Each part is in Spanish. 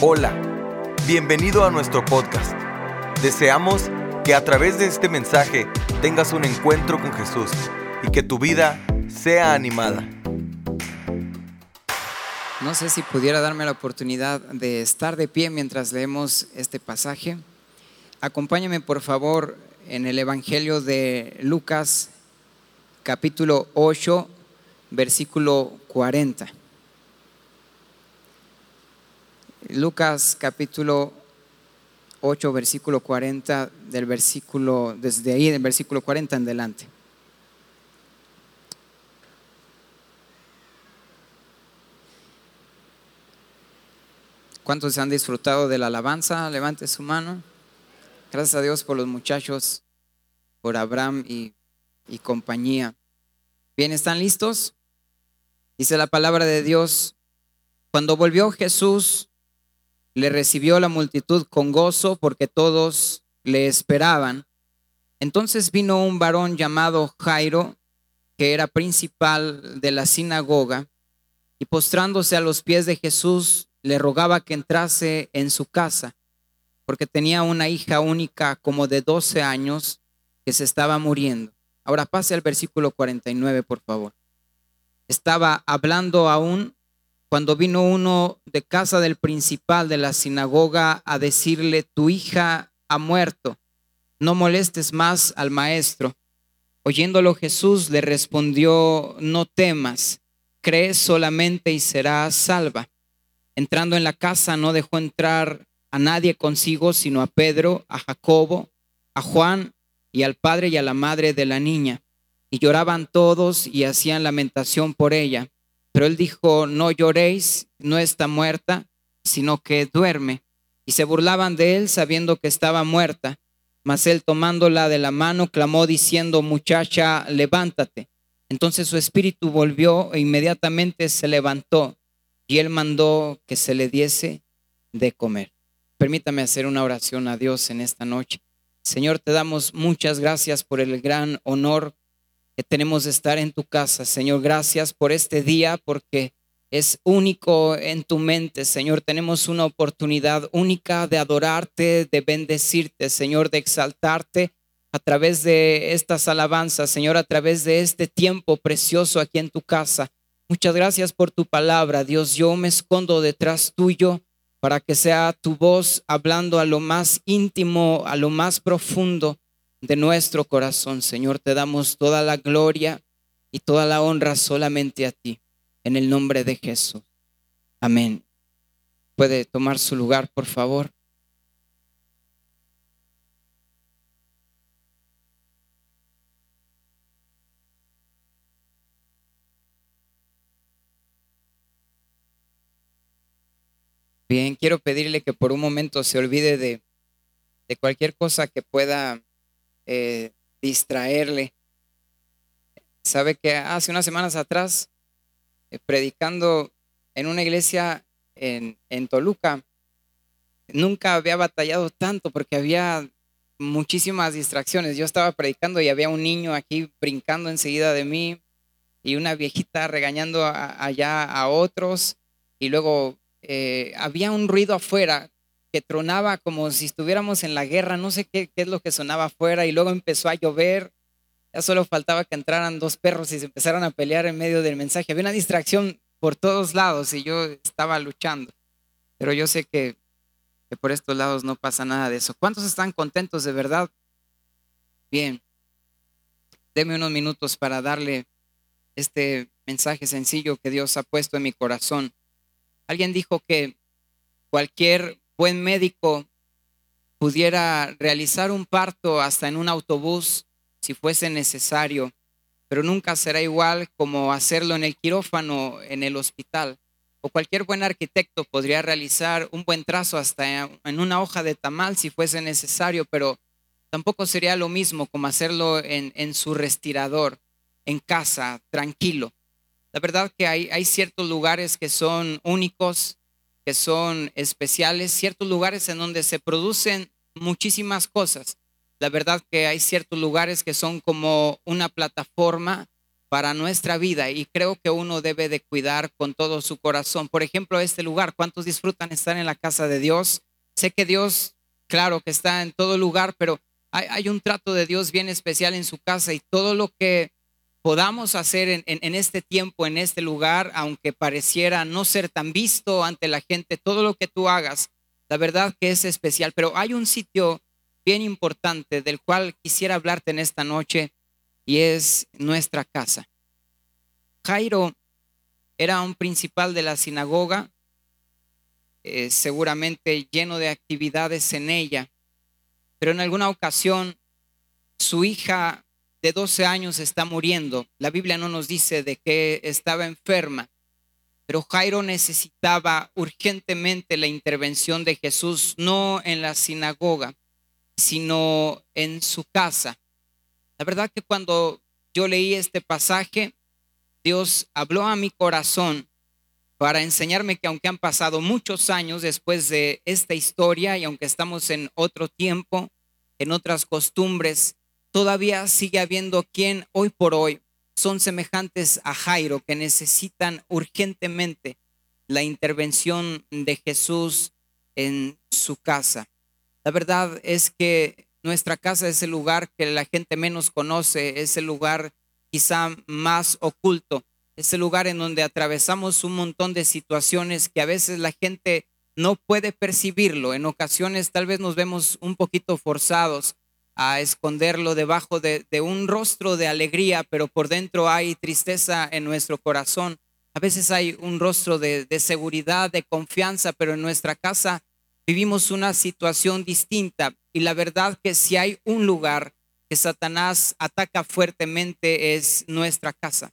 Hola, bienvenido a nuestro podcast. Deseamos que a través de este mensaje tengas un encuentro con Jesús y que tu vida sea animada. No sé si pudiera darme la oportunidad de estar de pie mientras leemos este pasaje. Acompáñame por favor en el Evangelio de Lucas capítulo 8, versículo 40. Lucas capítulo 8, versículo 40, del versículo, desde ahí, del versículo 40 en adelante. ¿Cuántos han disfrutado de la alabanza? Levante su mano. Gracias a Dios por los muchachos, por Abraham y, y compañía. Bien, ¿están listos? Dice la palabra de Dios. Cuando volvió Jesús le recibió la multitud con gozo porque todos le esperaban. Entonces vino un varón llamado Jairo, que era principal de la sinagoga, y postrándose a los pies de Jesús, le rogaba que entrase en su casa, porque tenía una hija única como de 12 años que se estaba muriendo. Ahora pase al versículo 49, por favor. Estaba hablando aún cuando vino uno de casa del principal de la sinagoga a decirle, tu hija ha muerto, no molestes más al maestro. Oyéndolo Jesús le respondió, no temas, cree solamente y serás salva. Entrando en la casa no dejó entrar a nadie consigo, sino a Pedro, a Jacobo, a Juan y al padre y a la madre de la niña. Y lloraban todos y hacían lamentación por ella. Pero él dijo, no lloréis, no está muerta, sino que duerme. Y se burlaban de él sabiendo que estaba muerta. Mas él tomándola de la mano clamó diciendo, muchacha, levántate. Entonces su espíritu volvió e inmediatamente se levantó y él mandó que se le diese de comer. Permítame hacer una oración a Dios en esta noche. Señor, te damos muchas gracias por el gran honor que tenemos de estar en tu casa. Señor, gracias por este día porque es único en tu mente, Señor. Tenemos una oportunidad única de adorarte, de bendecirte, Señor, de exaltarte a través de estas alabanzas, Señor, a través de este tiempo precioso aquí en tu casa. Muchas gracias por tu palabra, Dios. Yo me escondo detrás tuyo para que sea tu voz hablando a lo más íntimo, a lo más profundo de nuestro corazón. Señor, te damos toda la gloria y toda la honra solamente a ti, en el nombre de Jesús. Amén. Puede tomar su lugar, por favor. Bien, quiero pedirle que por un momento se olvide de, de cualquier cosa que pueda eh, distraerle. Sabe que hace unas semanas atrás, eh, predicando en una iglesia en, en Toluca, nunca había batallado tanto porque había muchísimas distracciones. Yo estaba predicando y había un niño aquí brincando enseguida de mí y una viejita regañando allá a otros y luego eh, había un ruido afuera que tronaba como si estuviéramos en la guerra, no sé qué, es lo que sonaba afuera, y luego empezó a llover, ya solo faltaba que entraran dos perros y se empezaran a pelear en medio del mensaje. Había una distracción por todos lados y yo estaba luchando, pero yo sé que, que por estos lados no pasa nada de eso. ¿Cuántos están contentos de verdad? Bien, deme unos minutos para darle este mensaje sencillo que Dios ha puesto en mi corazón. Alguien dijo que cualquier buen médico pudiera realizar un parto hasta en un autobús si fuese necesario, pero nunca será igual como hacerlo en el quirófano, en el hospital. O cualquier buen arquitecto podría realizar un buen trazo hasta en una hoja de tamal si fuese necesario, pero tampoco sería lo mismo como hacerlo en, su respirador, en casa, tranquilo. La verdad que hay ciertos lugares que son únicos, que son especiales, ciertos lugares en donde se producen muchísimas cosas. La verdad que hay ciertos lugares que son como una plataforma para nuestra vida y creo que uno debe de cuidar con todo su corazón. Por ejemplo, este lugar, ¿cuántos disfrutan estar en la casa de Dios? Sé que Dios, claro que está en todo lugar, pero hay, un trato de Dios bien especial en su casa y todo lo que podamos hacer en, este tiempo, en este lugar, aunque pareciera no ser tan visto ante la gente, todo lo que tú hagas, la verdad que es especial, pero hay un sitio bien importante del cual quisiera hablarte en esta noche y es nuestra casa. Jairo era un principal de la sinagoga, eh, seguramente lleno de actividades en ella, pero en alguna ocasión su hija de 12 años está muriendo. La Biblia no nos dice de que estaba enferma, pero Jairo necesitaba urgentemente la intervención de Jesús, no en la sinagoga, sino en su casa. La verdad que cuando yo leí este pasaje, Dios habló a mi corazón para enseñarme que aunque han pasado muchos años después de esta historia y aunque estamos en otro tiempo, en otras costumbres, todavía sigue habiendo quien hoy por hoy son semejantes a Jairo que necesitan urgentemente la intervención de Jesús en su casa. La verdad es que nuestra casa es el lugar que la gente menos conoce, es el lugar quizá más oculto, es el lugar en donde atravesamos un montón de situaciones que a veces la gente no puede percibirlo. En ocasiones tal vez nos vemos un poquito forzados a esconderlo debajo de, un rostro de alegría, pero por dentro hay tristeza en nuestro corazón. A veces hay un rostro de, seguridad, de confianza, pero en nuestra casa vivimos una situación distinta y la verdad que si hay un lugar que Satanás ataca fuertemente es nuestra casa.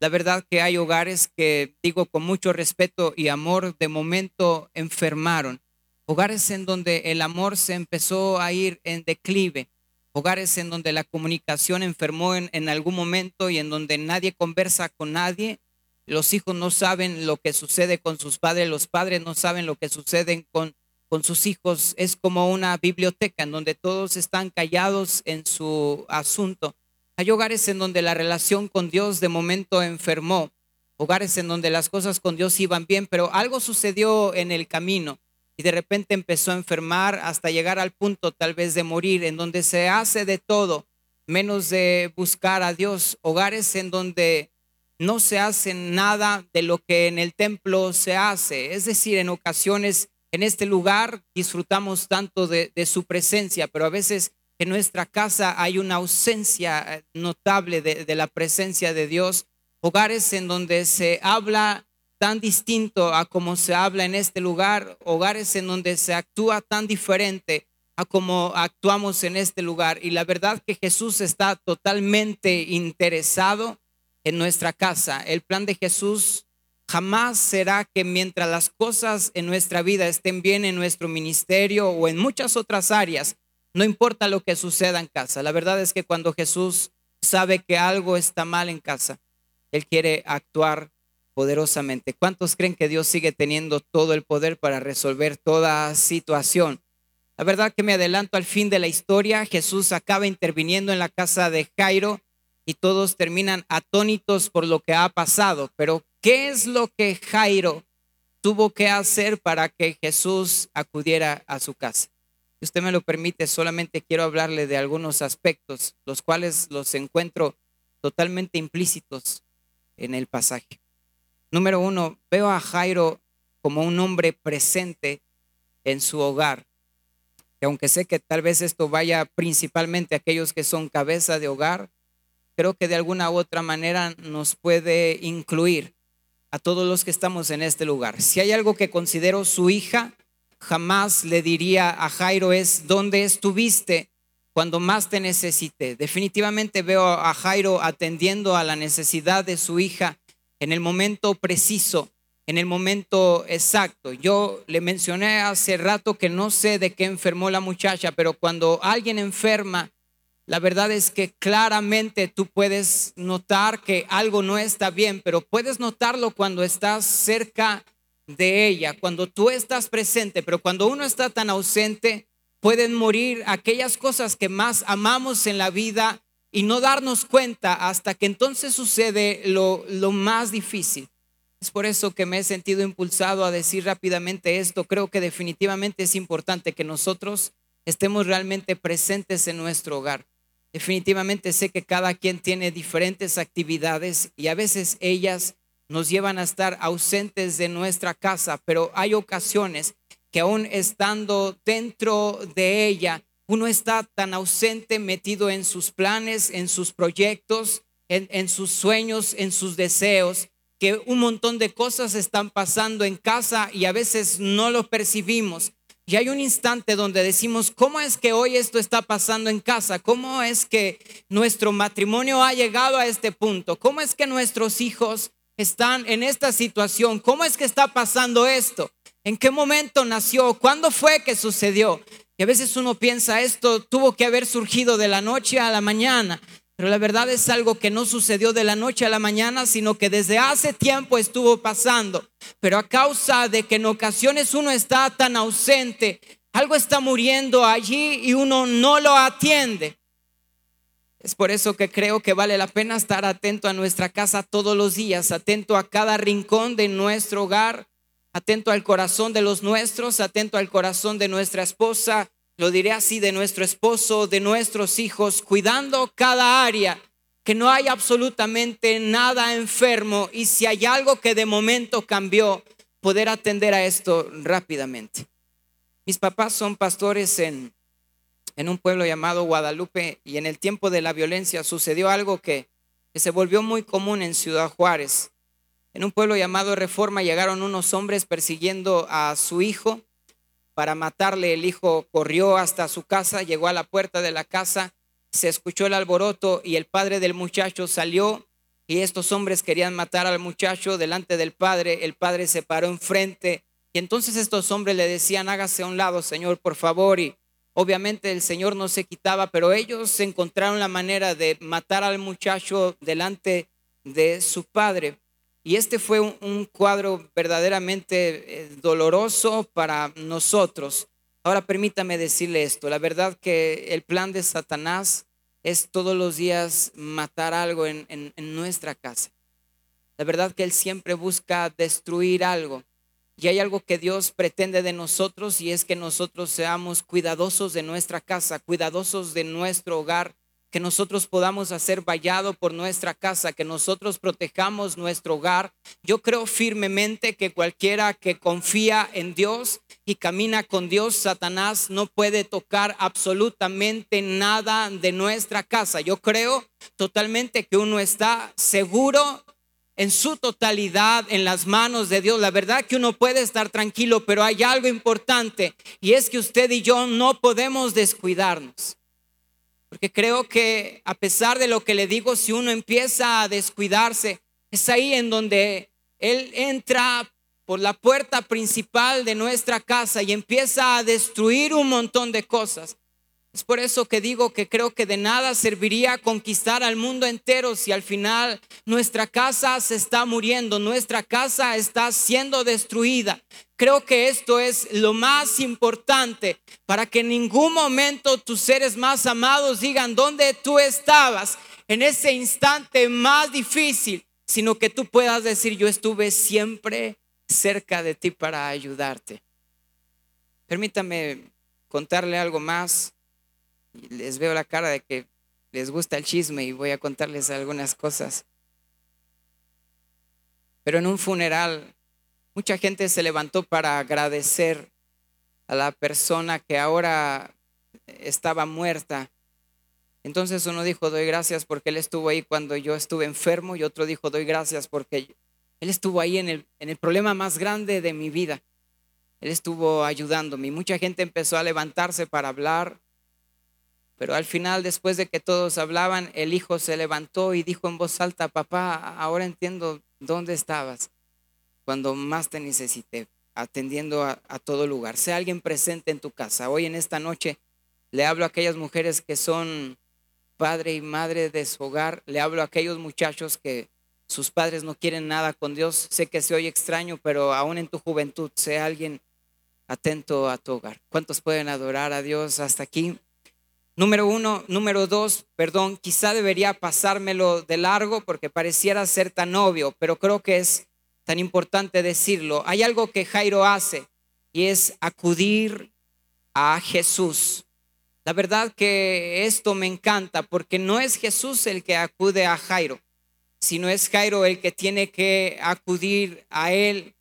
La verdad que hay hogares que, digo con mucho respeto y amor, de momento enfermaron. Hogares en donde el amor se empezó a ir en declive. Hogares en donde la comunicación enfermó en, algún momento y en donde nadie conversa con nadie. Los hijos no saben lo que sucede con sus padres, los padres no saben lo que sucede con con sus hijos es como una biblioteca en donde todos están callados en su asunto. Hay hogares en donde la relación con Dios de momento enfermó, hogares en donde las cosas con Dios iban bien, pero algo sucedió en el camino y de repente empezó a enfermar hasta llegar al punto tal vez de morir, en donde se hace de todo menos de buscar a Dios, hogares en donde no se hace nada de lo que en el templo se hace, es decir, en ocasiones en este lugar disfrutamos tanto de, su presencia, pero a veces en nuestra casa hay una ausencia eh, notable de, de la presencia de Dios. Hogares en donde se habla tan distinto a como se habla en este lugar, hogares en donde se actúa tan diferente a como actuamos en este lugar. Y la verdad que Jesús está totalmente interesado en nuestra casa. El plan de Jesús Jamás será que mientras las cosas en nuestra vida estén bien en nuestro ministerio o en muchas otras áreas, no importa lo que suceda en casa. La verdad es que cuando Jesús sabe que algo está mal en casa, Él quiere actuar poderosamente. ¿Cuántos creen que Dios sigue teniendo todo el poder para resolver toda situación? La verdad que me adelanto al fin de la historia. Jesús acaba interviniendo en la casa de Jairo y todos terminan atónitos por lo que ha pasado. Pero ¿Qué es lo que Jairo tuvo que hacer para que Jesús acudiera a su casa? Si usted me lo permite, solamente quiero hablarle de algunos aspectos, los cuales los encuentro totalmente implícitos en el pasaje. Número uno, veo a Jairo como un hombre presente en su hogar. Y aunque sé que tal vez esto vaya principalmente a aquellos que son cabeza de hogar, creo que de alguna u otra manera nos puede incluir a todos los que estamos en este lugar. Si hay algo que considero su hija, jamás le diría a Jairo es, ¿dónde estuviste cuando más te necesité? Definitivamente veo a Jairo atendiendo a la necesidad de su hija en el momento preciso, en el momento exacto. Yo le mencioné hace rato que no sé de qué enfermó la muchacha, pero cuando alguien enferma, la verdad es que claramente tú puedes notar que algo no está bien, pero puedes notarlo cuando estás cerca de ella, cuando tú estás presente, pero cuando uno está tan ausente, pueden morir aquellas cosas que más amamos en la vida y no darnos cuenta hasta que entonces sucede lo, lo más difícil. Es por eso que me he sentido impulsado a decir rápidamente esto. Creo que definitivamente es importante que nosotros estemos realmente presentes en nuestro hogar. Definitivamente sé que cada quien tiene diferentes actividades y a veces ellas nos llevan a estar ausentes de nuestra casa, pero hay ocasiones que aún estando dentro de ella, uno está tan ausente, metido en sus planes, en sus proyectos, en, sus sueños, en sus deseos, que un montón de cosas están pasando en casa y a veces no lo percibimos. Y hay un instante donde decimos, ¿cómo es que hoy esto está pasando en casa? ¿Cómo es que nuestro matrimonio ha llegado a este punto? ¿Cómo es que nuestros hijos están en esta situación? ¿Cómo es que está pasando esto? ¿En qué momento nació? ¿Cuándo fue que sucedió? Y a veces uno piensa, esto tuvo que haber surgido de la noche a la mañana. Pero la verdad es algo que no sucedió de la noche a la mañana, sino que desde hace tiempo estuvo pasando. Pero a causa de que en ocasiones uno está tan ausente, algo está muriendo allí y uno no lo atiende. Es por eso que creo que vale la pena estar atento a nuestra casa todos los días, atento a cada rincón de nuestro hogar, atento al corazón de los nuestros, atento al corazón de nuestra esposa, lo diré así, de nuestro esposo, de nuestros hijos, cuidando cada área, que no hay absolutamente nada enfermo y si hay algo que de momento cambió, poder atender a esto rápidamente. Mis papás son pastores en, en un pueblo llamado Guadalupe y en el tiempo de la violencia sucedió algo que, que se volvió muy común en Ciudad Juárez. En un pueblo llamado Reforma llegaron unos hombres persiguiendo a su hijo para matarle. El hijo corrió hasta su casa, llegó a la puerta de la casa, se escuchó el alboroto y el padre del muchacho salió y estos hombres querían matar al muchacho delante del padre. El padre se paró enfrente y entonces estos hombres le decían, hágase a un lado, Señor, por favor. Y obviamente el Señor no se quitaba, pero ellos encontraron la manera de matar al muchacho delante de su padre. Y este fue un, cuadro verdaderamente eh, doloroso para nosotros. Ahora permítame decirle esto, la verdad que el plan de Satanás es todos los días matar algo en, en nuestra casa. La verdad que él siempre busca destruir algo. Y hay algo que Dios pretende de nosotros y es que nosotros seamos cuidadosos de nuestra casa, cuidadosos de nuestro hogar, que nosotros podamos hacer vallado por nuestra casa, que nosotros protejamos nuestro hogar. Yo creo firmemente que cualquiera que confía en Dios y camina con Dios, Satanás no puede tocar absolutamente nada de nuestra casa. Yo creo totalmente que uno está seguro en su totalidad en las manos de Dios. La verdad que uno puede estar tranquilo, pero hay algo importante y es que usted y yo no podemos descuidarnos. Porque creo que a pesar de lo que le digo, si uno empieza a descuidarse, es ahí en donde Él entra por la puerta principal de nuestra casa y empieza a destruir un montón de cosas. Es por eso que digo que creo que de nada serviría conquistar al mundo entero si al final nuestra casa se está muriendo, nuestra casa está siendo destruida. Creo que esto es lo más importante para que en ningún momento tus seres más amados digan dónde tú estabas en ese instante más difícil, sino que tú puedas decir yo estuve siempre cerca de ti para ayudarte. Permítame contarle algo más les veo la cara de que les gusta el chisme y voy a contarles algunas cosas. Pero en un funeral, mucha gente se levantó para agradecer a la persona que ahora estaba muerta. Entonces uno dijo, doy gracias porque él estuvo ahí cuando yo estuve enfermo y otro dijo, doy gracias porque él estuvo ahí en el, en el problema más grande de mi vida. Él estuvo ayudándome. Y mucha gente empezó a levantarse para hablar pero al final, después de que todos hablaban, el hijo se levantó y dijo en voz alta, papá, ahora entiendo dónde estabas cuando más te necesité, atendiendo a, todo lugar. Sea alguien presente en tu casa. Hoy en esta noche le hablo a aquellas mujeres que son padre y madre de su hogar. Le hablo a aquellos muchachos que sus padres no quieren nada con Dios. Sé que se oye extraño, pero aún en tu juventud, sea alguien atento a tu hogar. ¿Cuántos pueden adorar a Dios hasta aquí? Número uno, número dos, perdón, quizá debería pasármelo de largo porque pareciera ser tan obvio, pero creo que es tan importante decirlo. Hay algo que Jairo hace y es acudir a Jesús. La verdad que esto me encanta porque no es Jesús el que acude a Jairo, sino es Jairo el que tiene que acudir a él.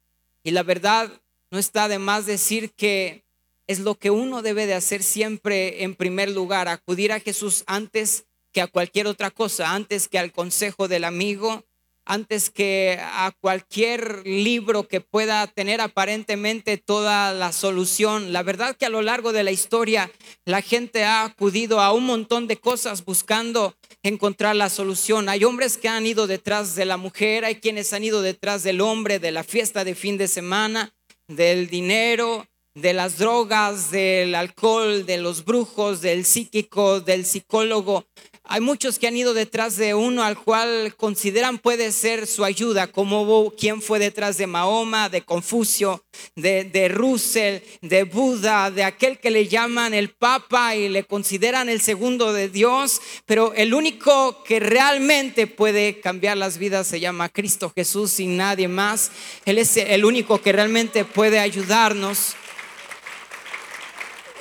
Y la verdad no está de más decir que es lo que uno debe de hacer siempre en primer lugar, acudir a Jesús antes que a cualquier otra cosa, antes que al consejo del amigo, antes que a cualquier libro que pueda tener aparentemente toda la solución. La verdad que a lo largo de la historia la gente ha acudido a un montón de cosas buscando encontrar la solución. Hay hombres que han ido detrás de la mujer, hay quienes han ido detrás del hombre, de la fiesta de fin de semana, del dinero, de las drogas, del alcohol, de los brujos, del psíquico, del psicólogo. Hay muchos que han ido detrás de uno al cual consideran puede ser su ayuda, como quien fue detrás de Mahoma, de Confucio, de, de Russell, de Buda, de aquel que le llaman el Papa y le consideran el segundo de Dios, pero el único que realmente puede cambiar las vidas se llama Cristo Jesús sin nadie más. Él es el único que realmente puede ayudarnos.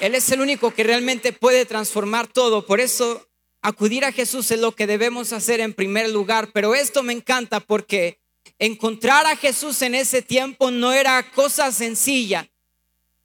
Él es el único que realmente puede transformar todo. Por eso acudir a Jesús es lo que debemos hacer en primer lugar. Pero esto me encanta porque encontrar a Jesús en ese tiempo no era cosa sencilla.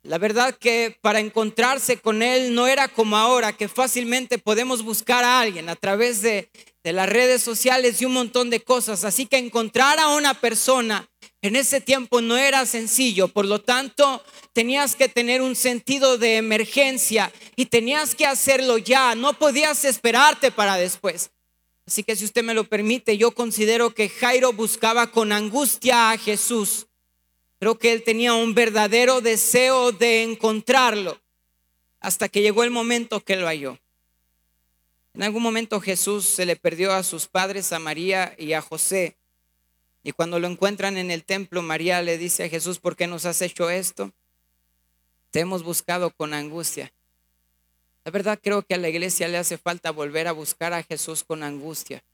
La verdad que para encontrarse con Él no era como ahora, que fácilmente podemos buscar a alguien a través de, de las redes sociales y un montón de cosas. Así que encontrar a una persona en ese tiempo no era sencillo, por lo tanto tenías que tener un sentido de emergencia y tenías que hacerlo ya, no podías esperarte para después. Así que si usted me lo permite, yo considero que Jairo buscaba con angustia a Jesús. Creo que él tenía un verdadero deseo de encontrarlo hasta que llegó el momento que lo halló. En algún momento Jesús se le perdió a sus padres, a María y a José. Y cuando lo encuentran en el templo, María le dice a Jesús, ¿por qué nos has hecho esto? Te hemos buscado con angustia. La verdad creo que a la iglesia le hace falta volver a buscar a Jesús con angustia.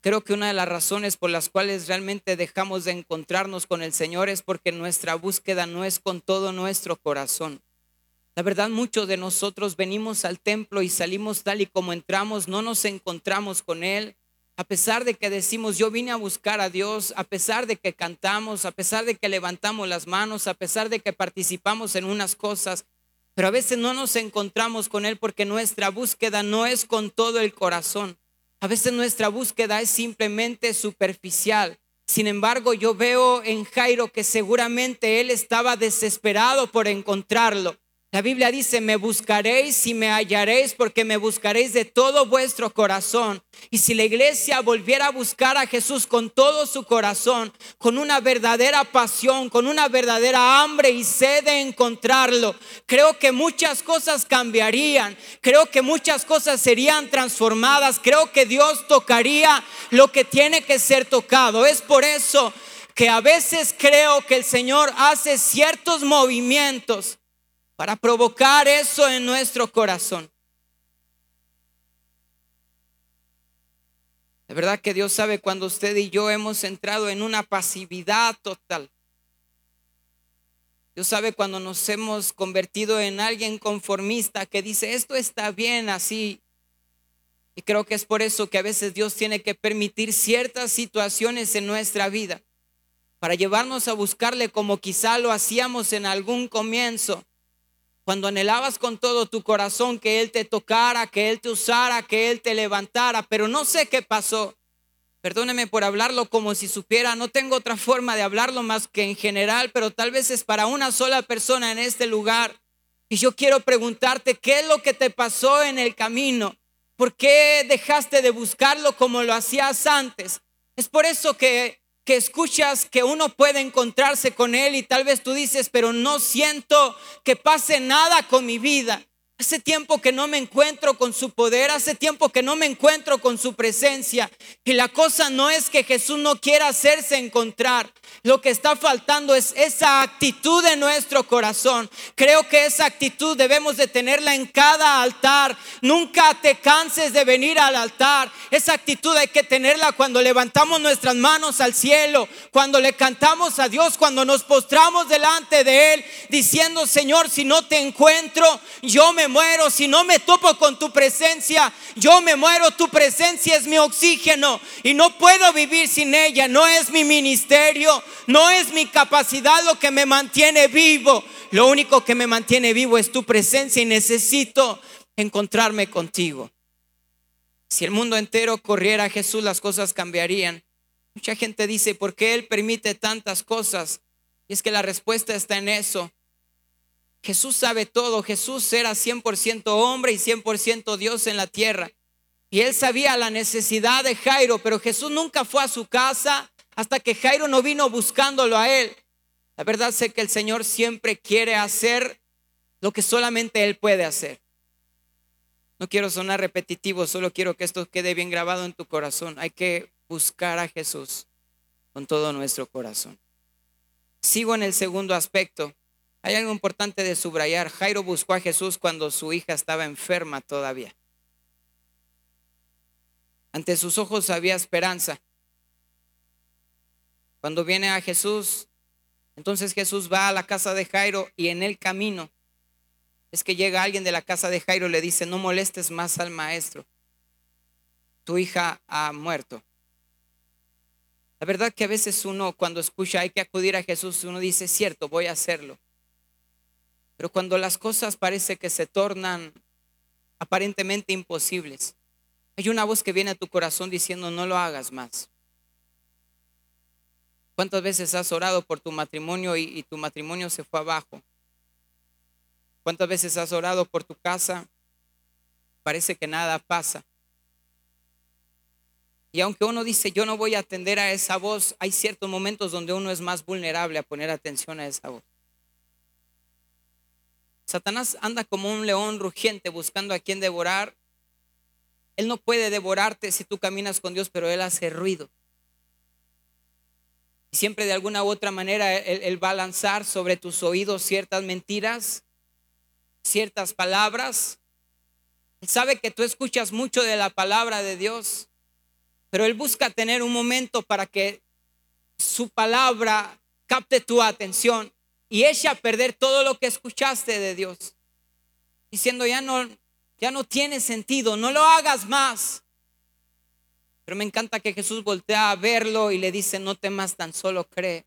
Creo que una de las razones por las cuales realmente dejamos de encontrarnos con el Señor es porque nuestra búsqueda no es con todo nuestro corazón. La verdad, muchos de nosotros venimos al templo y salimos tal y como entramos, no nos encontramos con Él, a pesar de que decimos, yo vine a buscar a Dios, a pesar de que cantamos, a pesar de que levantamos las manos, a pesar de que participamos en unas cosas, pero a veces no nos encontramos con Él porque nuestra búsqueda no es con todo el corazón. A veces nuestra búsqueda es simplemente superficial. Sin embargo, yo veo en Jairo que seguramente él estaba desesperado por encontrarlo. La Biblia dice, me buscaréis y me hallaréis porque me buscaréis de todo vuestro corazón. Y si la iglesia volviera a buscar a Jesús con todo su corazón, con una verdadera pasión, con una verdadera hambre y sed de encontrarlo, creo que muchas cosas cambiarían, creo que muchas cosas serían transformadas, creo que Dios tocaría lo que tiene que ser tocado. Es por eso que a veces creo que el Señor hace ciertos movimientos para provocar eso en nuestro corazón. De verdad que Dios sabe cuando usted y yo hemos entrado en una pasividad total. Dios sabe cuando nos hemos convertido en alguien conformista que dice, esto está bien así. Y creo que es por eso que a veces Dios tiene que permitir ciertas situaciones en nuestra vida para llevarnos a buscarle como quizá lo hacíamos en algún comienzo, cuando anhelabas con todo tu corazón que Él te tocara, que Él te usara, que Él te levantara, pero no sé qué pasó. Perdóneme por hablarlo como si supiera, no tengo otra forma de hablarlo más que en general, pero tal vez es para una sola persona en este lugar. Y yo quiero preguntarte, ¿qué es lo que te pasó en el camino? ¿Por qué dejaste de buscarlo como lo hacías antes? Es por eso que que escuchas que uno puede encontrarse con Él y tal vez tú dices, pero no siento que pase nada con mi vida. Hace tiempo que no me encuentro con su poder, hace tiempo que no me encuentro con su presencia. Y la cosa no es que Jesús no quiera hacerse encontrar. Lo que está faltando es esa actitud de nuestro corazón. Creo que esa actitud debemos de tenerla en cada altar. Nunca te canses de venir al altar. Esa actitud hay que tenerla cuando levantamos nuestras manos al cielo, cuando le cantamos a Dios, cuando nos postramos delante de Él, diciendo, Señor, si no te encuentro, yo me muero, si no me topo con tu presencia, yo me muero, tu presencia es mi oxígeno y no puedo vivir sin ella, no es mi ministerio, no es mi capacidad lo que me mantiene vivo, lo único que me mantiene vivo es tu presencia y necesito encontrarme contigo. Si el mundo entero corriera a Jesús, las cosas cambiarían. Mucha gente dice, ¿por qué Él permite tantas cosas? Y es que la respuesta está en eso. Jesús sabe todo. Jesús era 100% hombre y 100% Dios en la tierra. Y él sabía la necesidad de Jairo, pero Jesús nunca fue a su casa hasta que Jairo no vino buscándolo a él. La verdad sé que el Señor siempre quiere hacer lo que solamente Él puede hacer. No quiero sonar repetitivo, solo quiero que esto quede bien grabado en tu corazón. Hay que buscar a Jesús con todo nuestro corazón. Sigo en el segundo aspecto. Hay algo importante de subrayar. Jairo buscó a Jesús cuando su hija estaba enferma todavía. Ante sus ojos había esperanza. Cuando viene a Jesús, entonces Jesús va a la casa de Jairo y en el camino es que llega alguien de la casa de Jairo y le dice, no molestes más al maestro. Tu hija ha muerto. La verdad que a veces uno cuando escucha hay que acudir a Jesús, uno dice, cierto, voy a hacerlo. Pero cuando las cosas parece que se tornan aparentemente imposibles, hay una voz que viene a tu corazón diciendo, no lo hagas más. ¿Cuántas veces has orado por tu matrimonio y, tu matrimonio se fue abajo? ¿Cuántas veces has orado por tu casa? Parece que nada pasa. Y aunque uno dice, yo no voy a atender a esa voz, hay ciertos momentos donde uno es más vulnerable a poner atención a esa voz. Satanás anda como un león rugiente buscando a quien devorar. Él no puede devorarte si tú caminas con Dios, pero Él hace ruido. Y siempre de alguna u otra manera él, él, va a lanzar sobre tus oídos ciertas mentiras, ciertas palabras. Él sabe que tú escuchas mucho de la palabra de Dios, pero Él busca tener un momento para que su palabra capte tu atención y eche a perder todo lo que escuchaste de Dios. Diciendo, ya no, ya no tiene sentido, no lo hagas más. Pero me encanta que Jesús voltea a verlo y le dice, no temas, tan solo cree.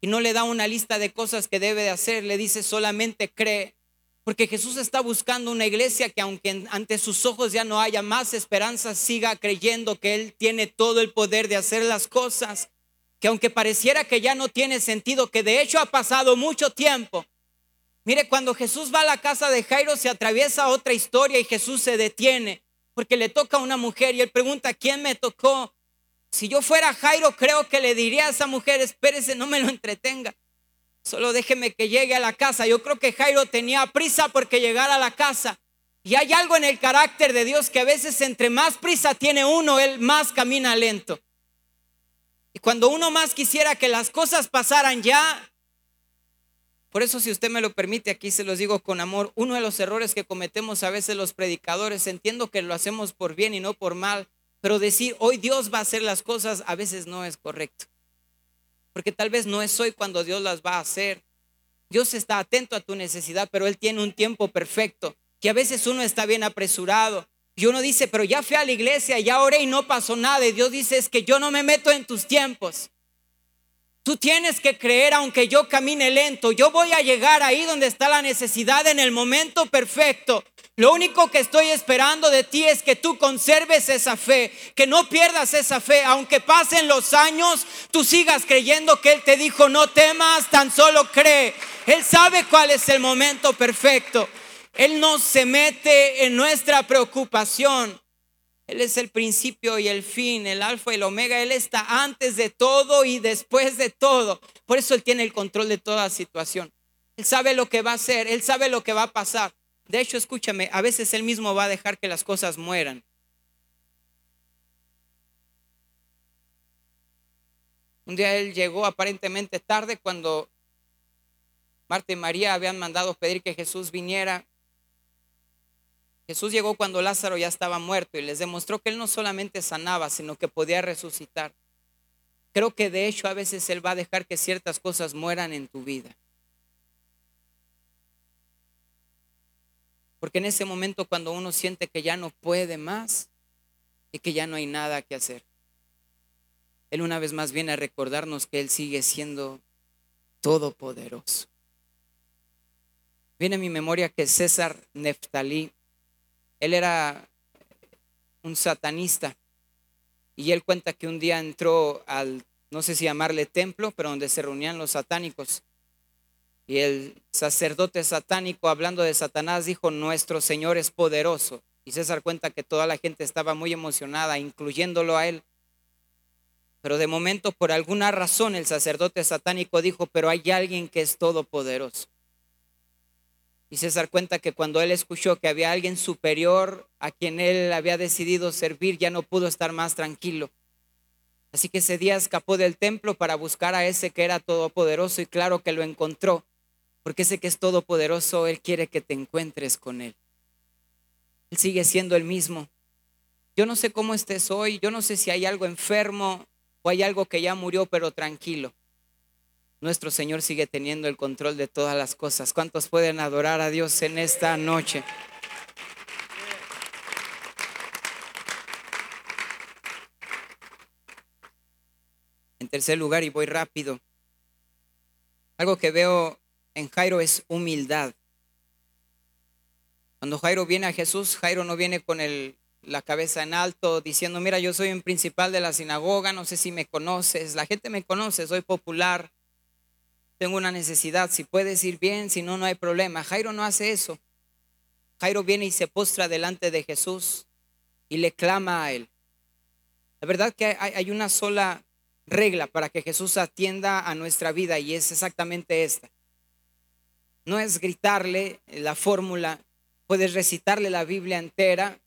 Y no le da una lista de cosas que debe de hacer, le dice solamente cree. Porque Jesús está buscando una iglesia que aunque ante sus ojos ya no haya más esperanza, siga creyendo que Él tiene todo el poder de hacer las cosas que aunque pareciera que ya no tiene sentido, que de hecho ha pasado mucho tiempo. Mire, cuando Jesús va a la casa de Jairo se atraviesa otra historia y Jesús se detiene porque le toca a una mujer y él pregunta, ¿quién me tocó? Si yo fuera Jairo, creo que le diría a esa mujer, espérese, no me lo entretenga. Solo déjeme que llegue a la casa. Yo creo que Jairo tenía prisa porque llegara a la casa. Y hay algo en el carácter de Dios que a veces entre más prisa tiene uno, él más camina lento. Y cuando uno más quisiera que las cosas pasaran ya, por eso si usted me lo permite, aquí se los digo con amor, uno de los errores que cometemos a veces los predicadores, entiendo que lo hacemos por bien y no por mal, pero decir hoy Dios va a hacer las cosas a veces no es correcto. Porque tal vez no es hoy cuando Dios las va a hacer. Dios está atento a tu necesidad, pero Él tiene un tiempo perfecto, que a veces uno está bien apresurado, y uno dice, pero ya fui a la iglesia, ya oré y no pasó nada. Y Dios dice, es que yo no me meto en tus tiempos. Tú tienes que creer aunque yo camine lento. Yo voy a llegar ahí donde está la necesidad en el momento perfecto. Lo único que estoy esperando de ti es que tú conserves esa fe, que no pierdas esa fe. Aunque pasen los años, tú sigas creyendo que Él te dijo, no temas, tan solo cree. Él sabe cuál es el momento perfecto. Él no se mete en nuestra preocupación. Él es el principio y el fin, el alfa y el omega. Él está antes de todo y después de todo. Por eso Él tiene el control de toda situación. Él sabe lo que va a hacer, Él sabe lo que va a pasar. De hecho, escúchame, a veces Él mismo va a dejar que las cosas mueran. Un día Él llegó aparentemente tarde cuando Marta y María habían mandado pedir que Jesús viniera. Jesús llegó cuando Lázaro ya estaba muerto y les demostró que Él no solamente sanaba, sino que podía resucitar. Creo que de hecho a veces Él va a dejar que ciertas cosas mueran en tu vida. Porque en ese momento cuando uno siente que ya no puede más y que ya no hay nada que hacer, Él una vez más viene a recordarnos que Él sigue siendo todopoderoso. Viene a mi memoria que César Neftalí, él era un satanista y él cuenta que un día entró al, no sé si llamarle templo, pero donde se reunían los satánicos. Y el sacerdote satánico, hablando de Satanás, dijo, nuestro Señor es poderoso. Y César cuenta que toda la gente estaba muy emocionada, incluyéndolo a él. Pero de momento, por alguna razón, el sacerdote satánico dijo, pero hay alguien que es todopoderoso. Y César cuenta que cuando él escuchó que había alguien superior a quien él había decidido servir, ya no pudo estar más tranquilo. Así que ese día escapó del templo para buscar a ese que era todopoderoso y claro que lo encontró, porque ese que es todopoderoso, él quiere que te encuentres con él. Él sigue siendo el mismo. Yo no sé cómo estés hoy, yo no sé si hay algo enfermo o hay algo que ya murió, pero tranquilo nuestro Señor sigue teniendo el control de todas las cosas. ¿Cuántos pueden adorar a Dios en esta noche? En tercer lugar, y voy rápido, algo que veo en Jairo es humildad. Cuando Jairo viene a Jesús, Jairo no viene con la cabeza en alto diciendo, mira, yo soy un principal de la sinagoga, no sé si me conoces, la gente me conoce, soy popular, tengo una necesidad, si puedes ir bien, si no, no hay problema. Jairo no hace eso. Jairo viene y se postra delante de Jesús y le clama a él. La verdad que hay una sola regla para que Jesús atienda a nuestra vida y es exactamente esta. No es gritarle la fórmula, puedes recitarle la Biblia entera,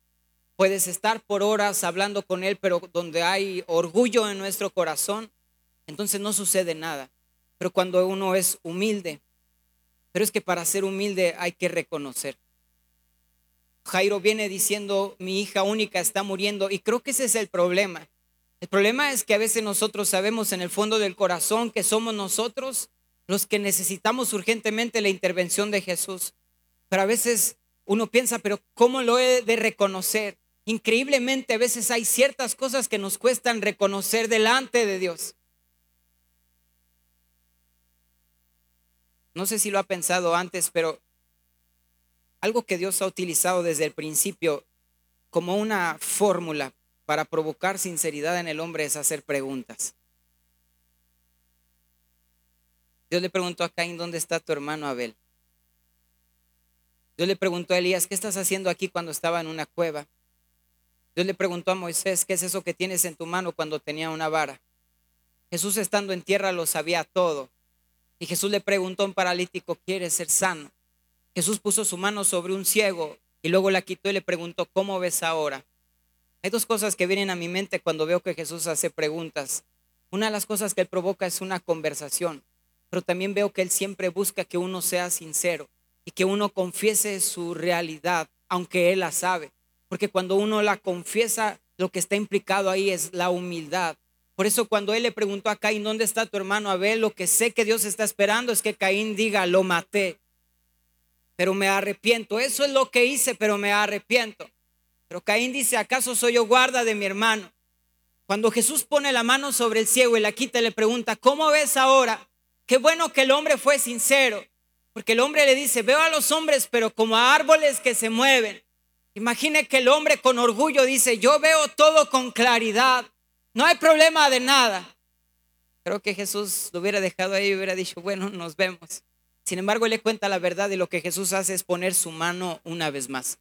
puedes estar por horas hablando con él, pero donde hay orgullo en nuestro corazón, entonces no sucede nada pero cuando uno es humilde. Pero es que para ser humilde hay que reconocer. Jairo viene diciendo, mi hija única está muriendo y creo que ese es el problema. El problema es que a veces nosotros sabemos en el fondo del corazón que somos nosotros los que necesitamos urgentemente la intervención de Jesús. Pero a veces uno piensa, pero ¿cómo lo he de reconocer? Increíblemente a veces hay ciertas cosas que nos cuestan reconocer delante de Dios. No sé si lo ha pensado antes, pero algo que Dios ha utilizado desde el principio como una fórmula para provocar sinceridad en el hombre es hacer preguntas. Dios le preguntó a Caín, ¿dónde está tu hermano Abel? Dios le preguntó a Elías, ¿qué estás haciendo aquí cuando estaba en una cueva? Dios le preguntó a Moisés, ¿qué es eso que tienes en tu mano cuando tenía una vara? Jesús estando en tierra lo sabía todo. Y Jesús le preguntó a un paralítico, ¿quieres ser sano? Jesús puso su mano sobre un ciego y luego la quitó y le preguntó, ¿cómo ves ahora? Hay dos cosas que vienen a mi mente cuando veo que Jesús hace preguntas. Una de las cosas que él provoca es una conversación, pero también veo que él siempre busca que uno sea sincero y que uno confiese su realidad, aunque él la sabe. Porque cuando uno la confiesa, lo que está implicado ahí es la humildad. Por eso cuando él le preguntó a Caín, ¿dónde está tu hermano Abel? Lo que sé que Dios está esperando es que Caín diga, lo maté, pero me arrepiento. Eso es lo que hice, pero me arrepiento. Pero Caín dice, ¿acaso soy yo guarda de mi hermano? Cuando Jesús pone la mano sobre el ciego y la quita le pregunta, ¿cómo ves ahora? Qué bueno que el hombre fue sincero, porque el hombre le dice, veo a los hombres, pero como a árboles que se mueven. Imagine que el hombre con orgullo dice, yo veo todo con claridad. No hay problema de nada. Creo que Jesús lo hubiera dejado ahí y hubiera dicho, bueno, nos vemos. Sin embargo, él le cuenta la verdad y lo que Jesús hace es poner su mano una vez más.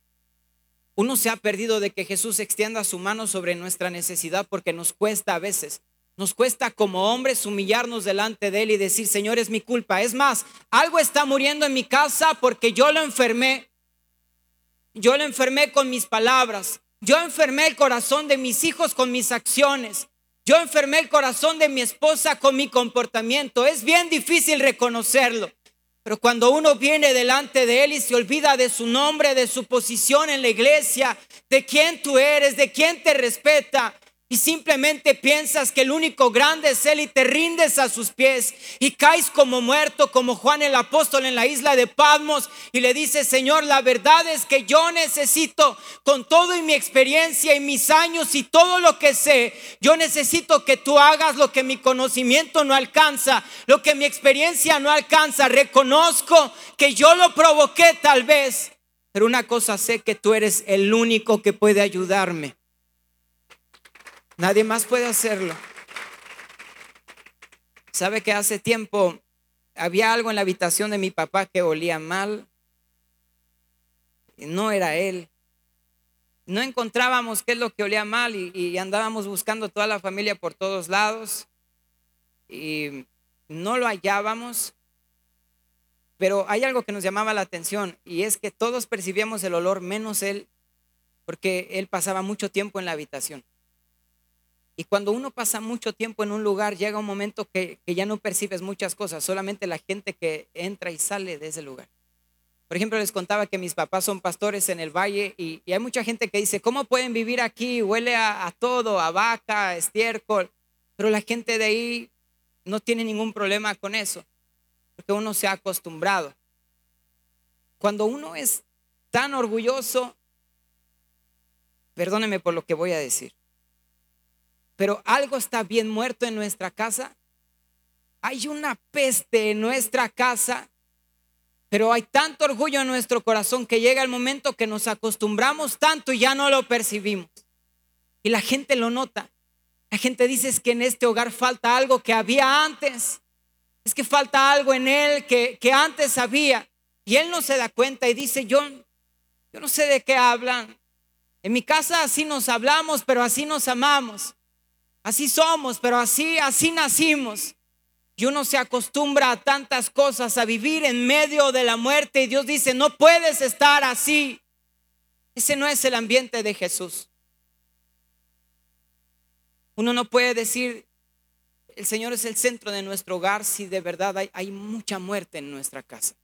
Uno se ha perdido de que Jesús extienda su mano sobre nuestra necesidad porque nos cuesta a veces. Nos cuesta como hombres humillarnos delante de Él y decir, Señor, es mi culpa. Es más, algo está muriendo en mi casa porque yo lo enfermé. Yo lo enfermé con mis palabras. Yo enfermé el corazón de mis hijos con mis acciones. Yo enfermé el corazón de mi esposa con mi comportamiento. Es bien difícil reconocerlo. Pero cuando uno viene delante de Él y se olvida de su nombre, de su posición en la iglesia, de quién tú eres, de quién te respeta, y simplemente piensas que el único grande es Él y te rindes a sus pies y caes como muerto, como Juan el apóstol en la isla de Patmos y le dices, Señor, la verdad es que yo necesito con todo y mi experiencia y mis años y todo lo que sé, yo necesito que tú hagas lo que mi conocimiento no alcanza, lo que mi experiencia no alcanza. Reconozco que yo lo provoqué tal vez, pero una cosa sé que tú eres el único que puede ayudarme. Nadie más puede hacerlo. ¿Sabe que hace tiempo había algo en la habitación de mi papá que olía mal? No era él. No encontrábamos qué es lo que olía mal y, andábamos buscando toda la familia por todos lados y no lo hallábamos. Pero hay algo que nos llamaba la atención y es que todos percibíamos el olor menos él porque él pasaba mucho tiempo en la habitación. Y cuando uno pasa mucho tiempo en un lugar, llega un momento que, ya no percibes muchas cosas, solamente la gente que entra y sale de ese lugar. Por ejemplo, les contaba que mis papás son pastores en el valle y, hay mucha gente que dice, ¿cómo pueden vivir aquí? Huele a, todo, a vaca, a estiércol. Pero la gente de ahí no tiene ningún problema con eso, porque uno se ha acostumbrado. Cuando uno es tan orgulloso, perdóneme por lo que voy a decir, pero algo está bien muerto en nuestra casa. Hay una peste en nuestra casa, pero hay tanto orgullo en nuestro corazón que llega el momento que nos acostumbramos tanto y ya no lo percibimos. Y la gente lo nota. La gente dice es que en este hogar falta algo que había antes. Es que falta algo en él que, que antes había. Y él no se da cuenta y dice, yo, yo no sé de qué hablan. En mi casa así nos hablamos, pero así nos amamos. Así somos, pero así, así nacimos. Y uno se acostumbra a tantas cosas, a vivir en medio de la muerte. Y Dios dice, no puedes estar así. Ese no es el ambiente de Jesús. Uno no puede decir, el Señor es el centro de nuestro hogar si de verdad hay, hay mucha muerte en nuestra casa.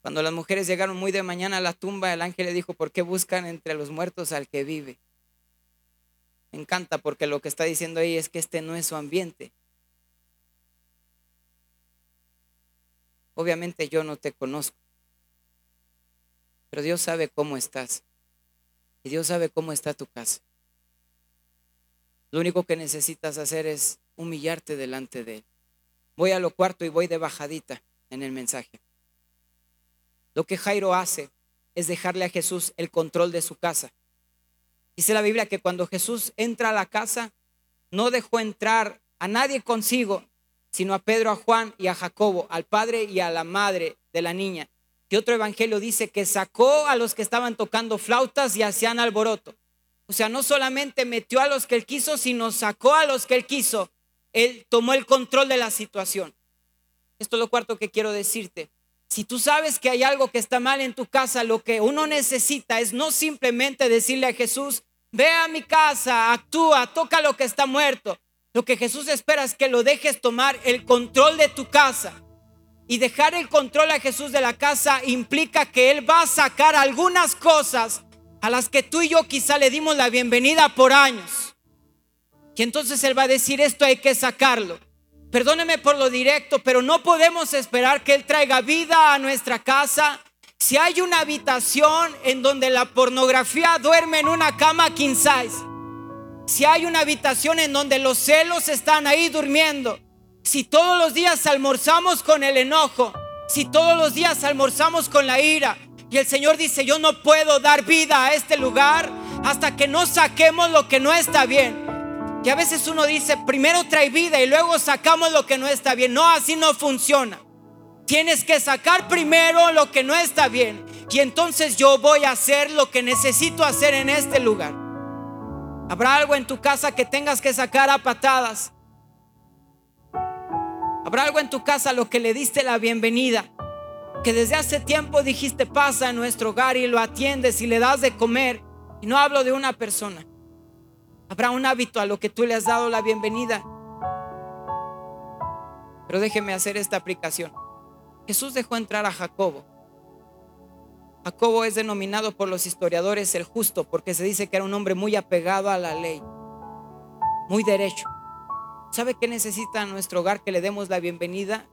Cuando las mujeres llegaron muy de mañana a la tumba, el ángel le dijo, ¿por qué buscan entre los muertos al que vive? Me encanta porque lo que está diciendo ahí es que este no es su ambiente. Obviamente yo no te conozco, pero Dios sabe cómo estás. Y Dios sabe cómo está tu casa. Lo único que necesitas hacer es humillarte delante de Él. Voy a lo cuarto y voy de bajadita en el mensaje. Lo que Jairo hace es dejarle a Jesús el control de su casa. Dice la Biblia que cuando Jesús entra a la casa, no dejó entrar a nadie consigo, sino a Pedro, a Juan y a Jacobo, al padre y a la madre de la niña. Y otro evangelio dice que sacó a los que estaban tocando flautas y hacían alboroto. O sea, no solamente metió a los que él quiso, sino sacó a los que él quiso. Él tomó el control de la situación. Esto es lo cuarto que quiero decirte. Si tú sabes que hay algo que está mal en tu casa, lo que uno necesita es no simplemente decirle a Jesús, Ve a mi casa, actúa, toca lo que está muerto. Lo que Jesús espera es que lo dejes tomar el control de tu casa. Y dejar el control a Jesús de la casa implica que Él va a sacar algunas cosas a las que tú y yo quizá le dimos la bienvenida por años. Y entonces Él va a decir, esto hay que sacarlo. Perdóneme por lo directo, pero no podemos esperar que Él traiga vida a nuestra casa si hay una habitación en donde la pornografía duerme en una cama king size, si hay una habitación en donde los celos están ahí durmiendo, si todos los días almorzamos con el enojo, si todos los días almorzamos con la ira, y el Señor dice, yo no puedo dar vida a este lugar hasta que no saquemos lo que no está bien. Y a veces uno dice, primero trae vida y luego sacamos lo que no está bien. No, así no funciona. Tienes que sacar primero lo que no está bien. Y entonces yo voy a hacer lo que necesito hacer en este lugar. Habrá algo en tu casa que tengas que sacar a patadas. Habrá algo en tu casa a lo que le diste la bienvenida. que desde hace tiempo dijiste pasa en nuestro hogar y lo atiendes y le das de comer. Y no hablo de una persona. Habrá un hábito a lo que tú le has dado la bienvenida. Pero déjeme hacer esta aplicación. Jesús dejó entrar a Jacobo. Jacobo es denominado por los historiadores el justo porque se dice que era un hombre muy apegado a la ley, muy derecho. ¿Sabe qué necesita nuestro hogar que le demos la bienvenida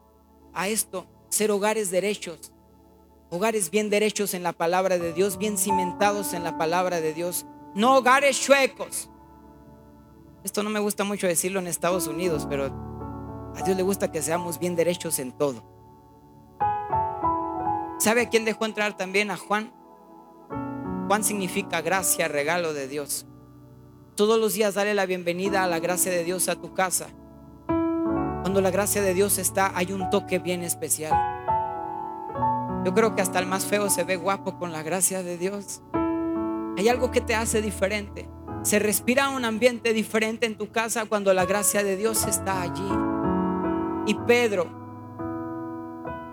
a esto? Ser hogares derechos, hogares bien derechos en la palabra de Dios, bien cimentados en la palabra de Dios, no hogares chuecos. Esto no me gusta mucho decirlo en Estados Unidos, pero a Dios le gusta que seamos bien derechos en todo. ¿Sabe a quién dejó entrar también? A Juan. Juan significa gracia, regalo de Dios. Todos los días dale la bienvenida a la gracia de Dios a tu casa. Cuando la gracia de Dios está, hay un toque bien especial. Yo creo que hasta el más feo se ve guapo con la gracia de Dios. Hay algo que te hace diferente. Se respira un ambiente diferente en tu casa cuando la gracia de Dios está allí. Y Pedro,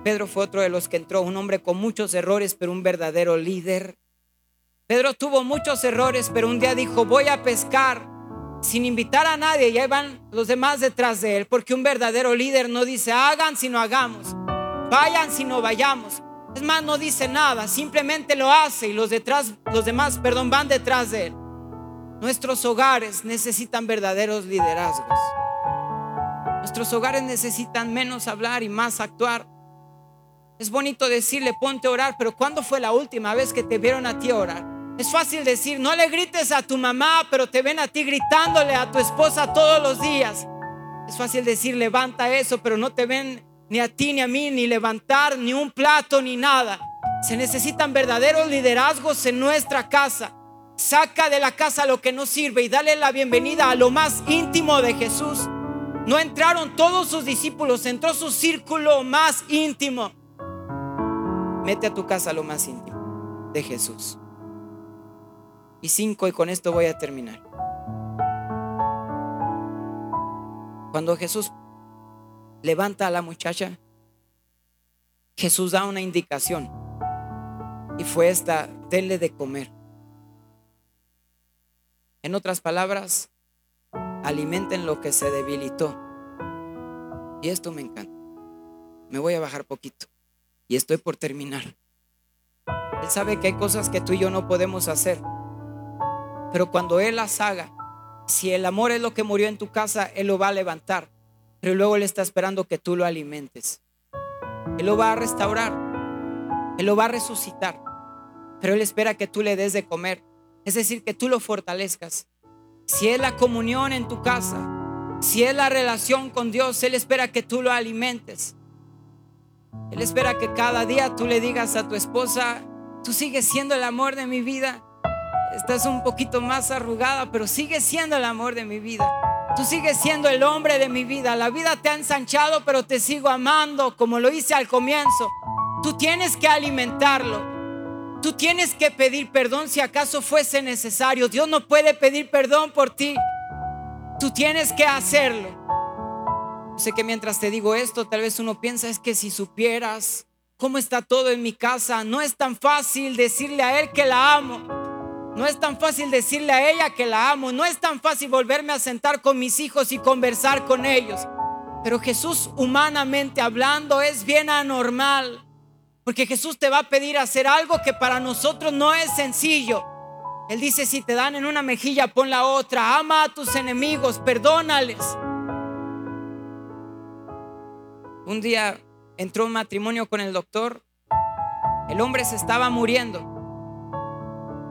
Pedro fue otro de los que entró, un hombre con muchos errores, pero un verdadero líder. Pedro tuvo muchos errores, pero un día dijo, voy a pescar sin invitar a nadie. Y ahí van los demás detrás de él, porque un verdadero líder no dice, hagan si no hagamos, vayan si no vayamos. Es más, no dice nada, simplemente lo hace y los detrás, los demás, perdón, van detrás de él. Nuestros hogares necesitan verdaderos liderazgos. Nuestros hogares necesitan menos hablar y más actuar. Es bonito decirle, ponte a orar, pero ¿cuándo fue la última vez que te vieron a ti orar? Es fácil decir, no le grites a tu mamá, pero te ven a ti gritándole a tu esposa todos los días. Es fácil decir, levanta eso, pero no te ven ni a ti ni a mí, ni levantar ni un plato ni nada. Se necesitan verdaderos liderazgos en nuestra casa. Saca de la casa lo que no sirve y dale la bienvenida a lo más íntimo de Jesús. No entraron todos sus discípulos, entró su círculo más íntimo. Mete a tu casa lo más íntimo de Jesús. Y cinco, y con esto voy a terminar. Cuando Jesús levanta a la muchacha, Jesús da una indicación. Y fue esta, denle de comer. En otras palabras, alimenten lo que se debilitó. Y esto me encanta. Me voy a bajar poquito y estoy por terminar. Él sabe que hay cosas que tú y yo no podemos hacer. Pero cuando Él las haga, si el amor es lo que murió en tu casa, Él lo va a levantar. Pero luego Él está esperando que tú lo alimentes. Él lo va a restaurar. Él lo va a resucitar. Pero Él espera que tú le des de comer. Es decir, que tú lo fortalezcas. Si es la comunión en tu casa, si es la relación con Dios, Él espera que tú lo alimentes. Él espera que cada día tú le digas a tu esposa, tú sigues siendo el amor de mi vida. Estás un poquito más arrugada, pero sigues siendo el amor de mi vida. Tú sigues siendo el hombre de mi vida. La vida te ha ensanchado, pero te sigo amando como lo hice al comienzo. Tú tienes que alimentarlo. Tú tienes que pedir perdón si acaso fuese necesario. Dios no puede pedir perdón por ti. Tú tienes que hacerlo. Sé que mientras te digo esto, tal vez uno piensa es que si supieras cómo está todo en mi casa, no es tan fácil decirle a él que la amo. No es tan fácil decirle a ella que la amo. No es tan fácil volverme a sentar con mis hijos y conversar con ellos. Pero Jesús, humanamente hablando, es bien anormal. Porque Jesús te va a pedir hacer algo que para nosotros no es sencillo. Él dice, si te dan en una mejilla, pon la otra. Ama a tus enemigos, perdónales. Un día entró un matrimonio con el doctor. El hombre se estaba muriendo.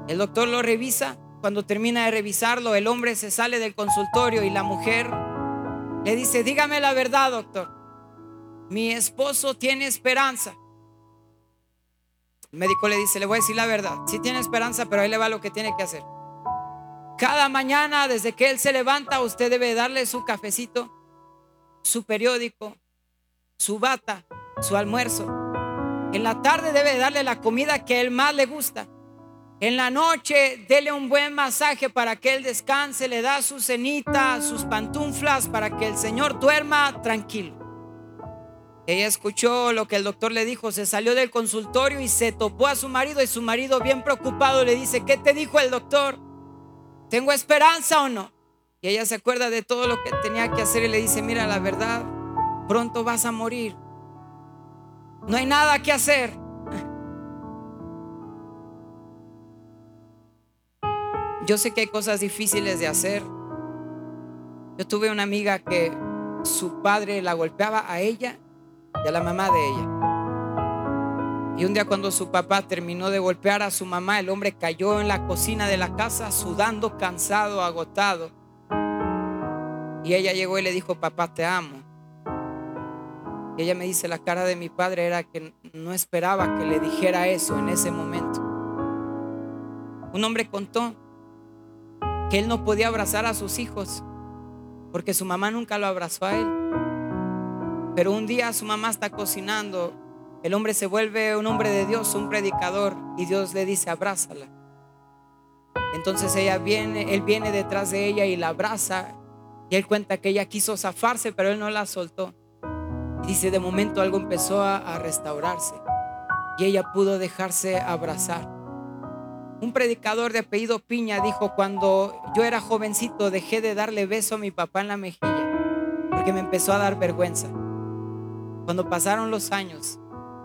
El doctor lo revisa. Cuando termina de revisarlo, el hombre se sale del consultorio y la mujer le dice, dígame la verdad, doctor. Mi esposo tiene esperanza. El médico le dice, le voy a decir la verdad. Sí tiene esperanza, pero ahí le va lo que tiene que hacer. Cada mañana, desde que él se levanta, usted debe darle su cafecito, su periódico, su bata, su almuerzo. En la tarde debe darle la comida que él más le gusta. En la noche dele un buen masaje para que él descanse, le da su cenita, sus pantuflas para que el Señor duerma tranquilo. Ella escuchó lo que el doctor le dijo, se salió del consultorio y se topó a su marido y su marido bien preocupado le dice, ¿qué te dijo el doctor? ¿Tengo esperanza o no? Y ella se acuerda de todo lo que tenía que hacer y le dice, mira, la verdad, pronto vas a morir. No hay nada que hacer. Yo sé que hay cosas difíciles de hacer. Yo tuve una amiga que su padre la golpeaba a ella y a la mamá de ella. Y un día cuando su papá terminó de golpear a su mamá, el hombre cayó en la cocina de la casa sudando, cansado, agotado. Y ella llegó y le dijo, papá, te amo. Y ella me dice, la cara de mi padre era que no esperaba que le dijera eso en ese momento. Un hombre contó que él no podía abrazar a sus hijos porque su mamá nunca lo abrazó a él. Pero un día su mamá está cocinando, el hombre se vuelve un hombre de Dios, un predicador, y Dios le dice, abrázala. Entonces ella viene, él viene detrás de ella y la abraza, y él cuenta que ella quiso zafarse, pero él no la soltó. Dice, de momento algo empezó a, restaurarse, y ella pudo dejarse abrazar. Un predicador de apellido Piña dijo, cuando yo era jovencito dejé de darle beso a mi papá en la mejilla, porque me empezó a dar vergüenza. Cuando pasaron los años,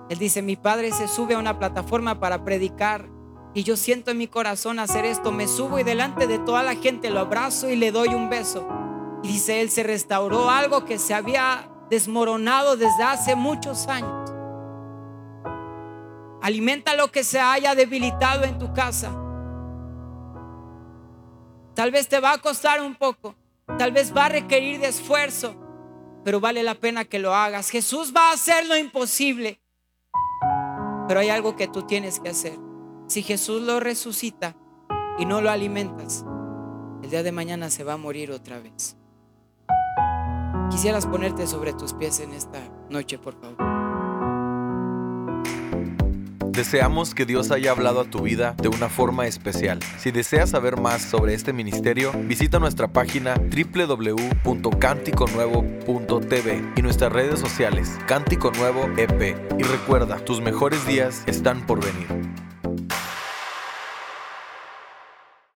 él dice, mi padre se sube a una plataforma para predicar y yo siento en mi corazón hacer esto, me subo y delante de toda la gente lo abrazo y le doy un beso. Y dice, él se restauró algo que se había desmoronado desde hace muchos años. Alimenta lo que se haya debilitado en tu casa. Tal vez te va a costar un poco, tal vez va a requerir de esfuerzo, pero vale la pena que lo hagas. Jesús va a hacer lo imposible, pero hay algo que tú tienes que hacer. Si Jesús lo resucita y no lo alimentas, el día de mañana se va a morir otra vez. Quisieras ponerte sobre tus pies en esta noche, por favor. Deseamos que Dios haya hablado a tu vida de una forma especial. Si deseas saber más sobre este ministerio, visita nuestra página www.canticonuevo.tv y nuestras redes sociales Cántico Nuevo EP. Y recuerda, tus mejores días están por venir.